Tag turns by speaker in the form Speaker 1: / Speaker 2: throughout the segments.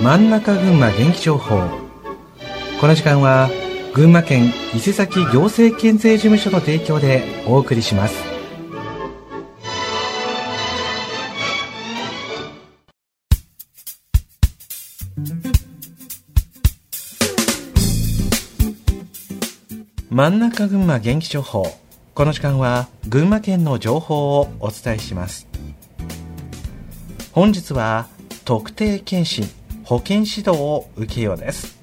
Speaker 1: 真ん中群馬元気情報この時間は群馬県伊勢崎行政県税事務所の提供でお送りします。真ん中群馬元気情報この時間は群馬県の情報をお伝えします。本日は特定健診。保健指導を受けようです。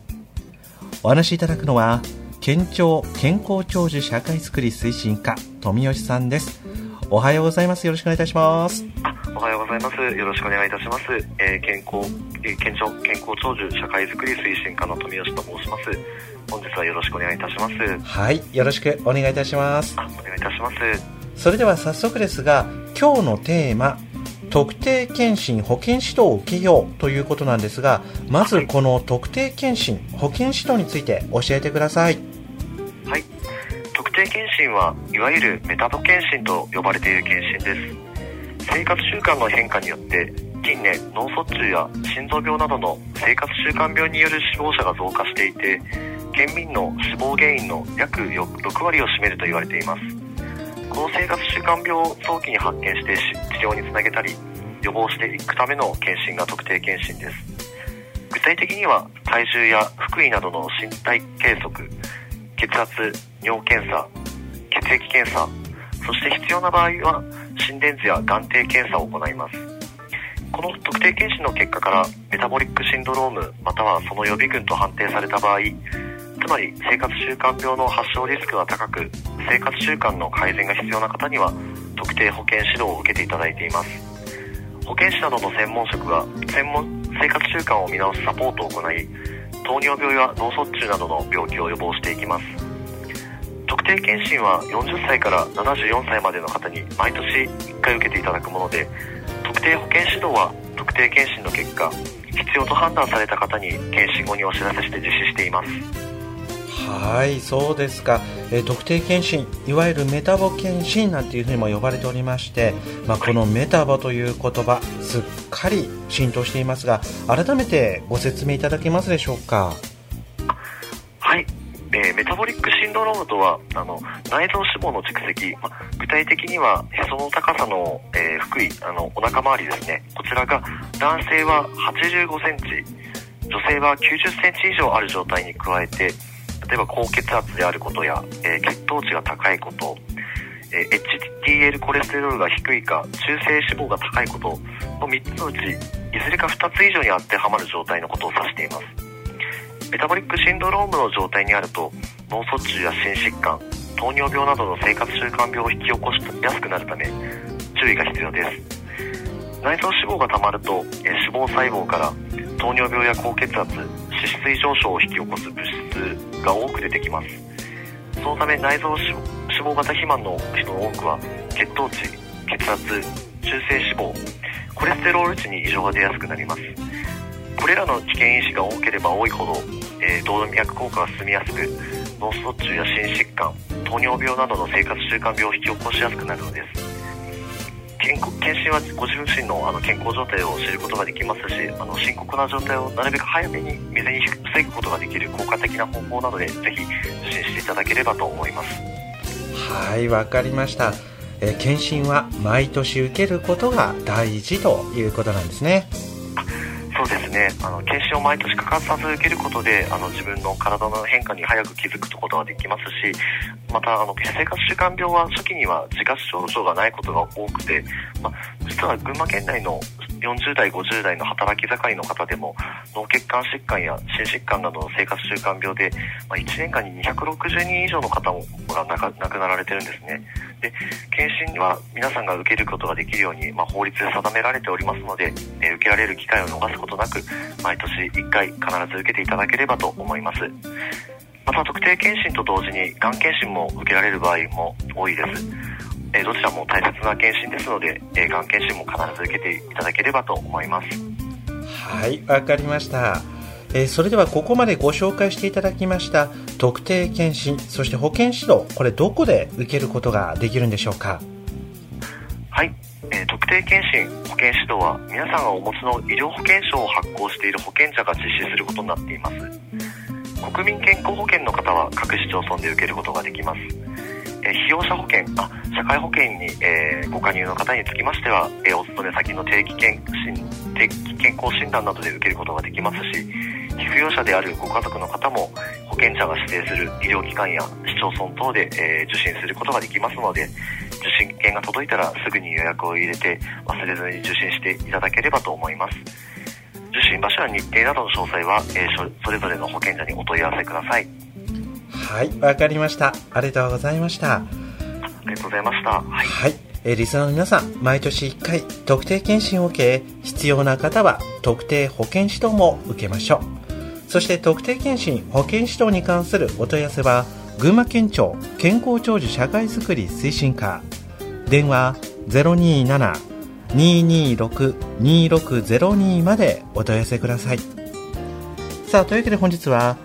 Speaker 1: お話しいただくのは県庁健康長寿社会づくり推進課富吉さんです。おはようございます。よろしくお願いいたします。
Speaker 2: おはようございます。よろしくお願いいたします、えー、健康、えー、県庁健康長寿社会づくり推進課の富吉と申します。本日はよろしくお願いいたします。
Speaker 1: はいよろしくお願いいたします。
Speaker 2: あお願いいたします。
Speaker 1: それでは早速ですが今日のテーマ特定健診保健指導を受けようということなんですがまずこの特定健診保健指導について教えてください。
Speaker 2: はい。特定健診はいわゆるメタボ健診と呼ばれている健診です。生活習慣の変化によって近年脳卒中や心臓病などの生活習慣病による死亡者が増加していて県民の死亡原因の約6割を占めると言われています。この生活習慣病を早期に発見して治療につなげたり予防していくための検診が特定検診です。具体的には体重や腹囲などの身体計測血圧尿検査血液検査そして必要な場合は心電図や眼底検査を行います。この特定検診の結果からメタボリックシンドロームまたはその予備軍と判定された場合つまり生活習慣病の発症リスクが高く生活習慣の改善が必要な方には特定保健指導を受けていただいています。保健師などの専門職が専門生活習慣を見直すサポートを行い糖尿病や脳卒中などの病気を予防していきます。特定健診は40歳から74歳までの方に毎年1回受けていただくもので特定保健指導は特定健診の結果必要と判断された方に検診後にお知らせして実施しています。
Speaker 1: はいそうですか、えー、特定健診いわゆるメタボ健診なんていうふうにも呼ばれておりまして、まあ、このメタボという言葉すっかり浸透していますが改めてご説明いただけますでしょうか？
Speaker 2: はい、えー、メタボリックシンドロームとはあの内臓脂肪の蓄積、ま具体的にはへその高さの、えー、腹囲あのお腹周りですね。こちらが男性は8 5センチ女性は9 0センチ以上ある状態に加えて例えば高血圧であることや、え、血糖値が高いこと、え、HDL コレステロールが低いか中性脂肪が高いことの3つのうちいずれか2つ以上に当てはまる状態のことを指しています。メタボリックシンドロームの状態にあると脳卒中や心疾患糖尿病などの生活習慣病を引き起こしやすくなるため注意が必要です。内臓脂肪がたまると、え脂肪細胞から糖尿病や高血圧脂質異常症を引き起こす物質が多く出てきます。そのため内臓脂肪型肥満の人の多くは血糖値血圧中性脂肪コレステロール値に異常が出やすくなります。これらの危険因子が多ければ多いほど、えー、動脈硬化が進みやすく脳卒中や心疾患糖尿病などの生活習慣病を引き起こしやすくなるのです。健康検診はご自身のあの健康状態を知ることができますしあの深刻な状態をなるべく早めに未然に防ぐことができる効果的な方法なのでぜひ受診していただければと思います。
Speaker 1: はいわかりました。え検診は毎年受けることが大事ということなんですね。
Speaker 2: そうですねあの検診を毎年欠かさず受けることであの自分の体の変化に早く気づくことができますしまたあの生活習慣病は初期には自覚症状がないことが多くて、まあ、実は群馬県内の40代50代の働き盛りの方でも脳血管疾患や心疾患などの生活習慣病で、まあ、1年間に260人以上の方が亡くなられてるんですね。で検診は皆さんが受けることができるように、まあ、法律で定められておりますので、えー、受けられる機会を逃すことなく毎年1回必ず受けていただければと思います。また特定健診と同時にがん検診も受けられる場合も多いです。えどちらも大切な検診ですので、えがん検診も必ず受けていただければと思います。
Speaker 1: はいわかりました。えそれではここまでご紹介していただきました特定健診そして保健指導これどこで受けることができるんでしょうか？
Speaker 2: はいえー、特定健診保険指導は皆さんがお持ちの医療保険証を発行している保険者が実施することになっています。国民健康保険の方は各市町村で受けることができます、え、被用者保険あ社会保険に、えー、ご加入の方につきましては、えお勤め先の定期健診定期健康診断などで受けることができますし被扶養者であるご家族の方も保険者が指定する医療機関や市町村等で、え受診することができますので受診券が届いたらすぐに予約を入れて忘れずに受診していただければと思います。受診場所や日程などの詳細は、え、それぞれの保険者にお問い合わせください。
Speaker 1: はいわかりました。ありがとうございました。あ
Speaker 2: りがとうございました。はい、
Speaker 1: はい。えー、リスナーの皆さん、毎年1回特定健診を受け、必要な方は特定保険指導も受けましょう。そして特定健診保険指導に関するお問い合わせは、群馬県庁健康長寿社会づくり推進課。電話027-226-2602までお問い合わせください。さあというわけで本日は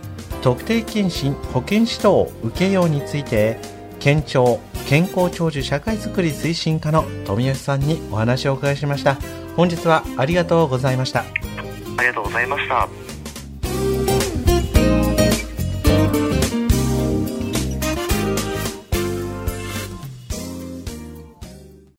Speaker 1: 特定健診保険指導受けようについて県庁健康長寿社会づくり推進課の富吉さんにお話をお伺いしました。本日はありがとうございました。
Speaker 2: ありがとうございました。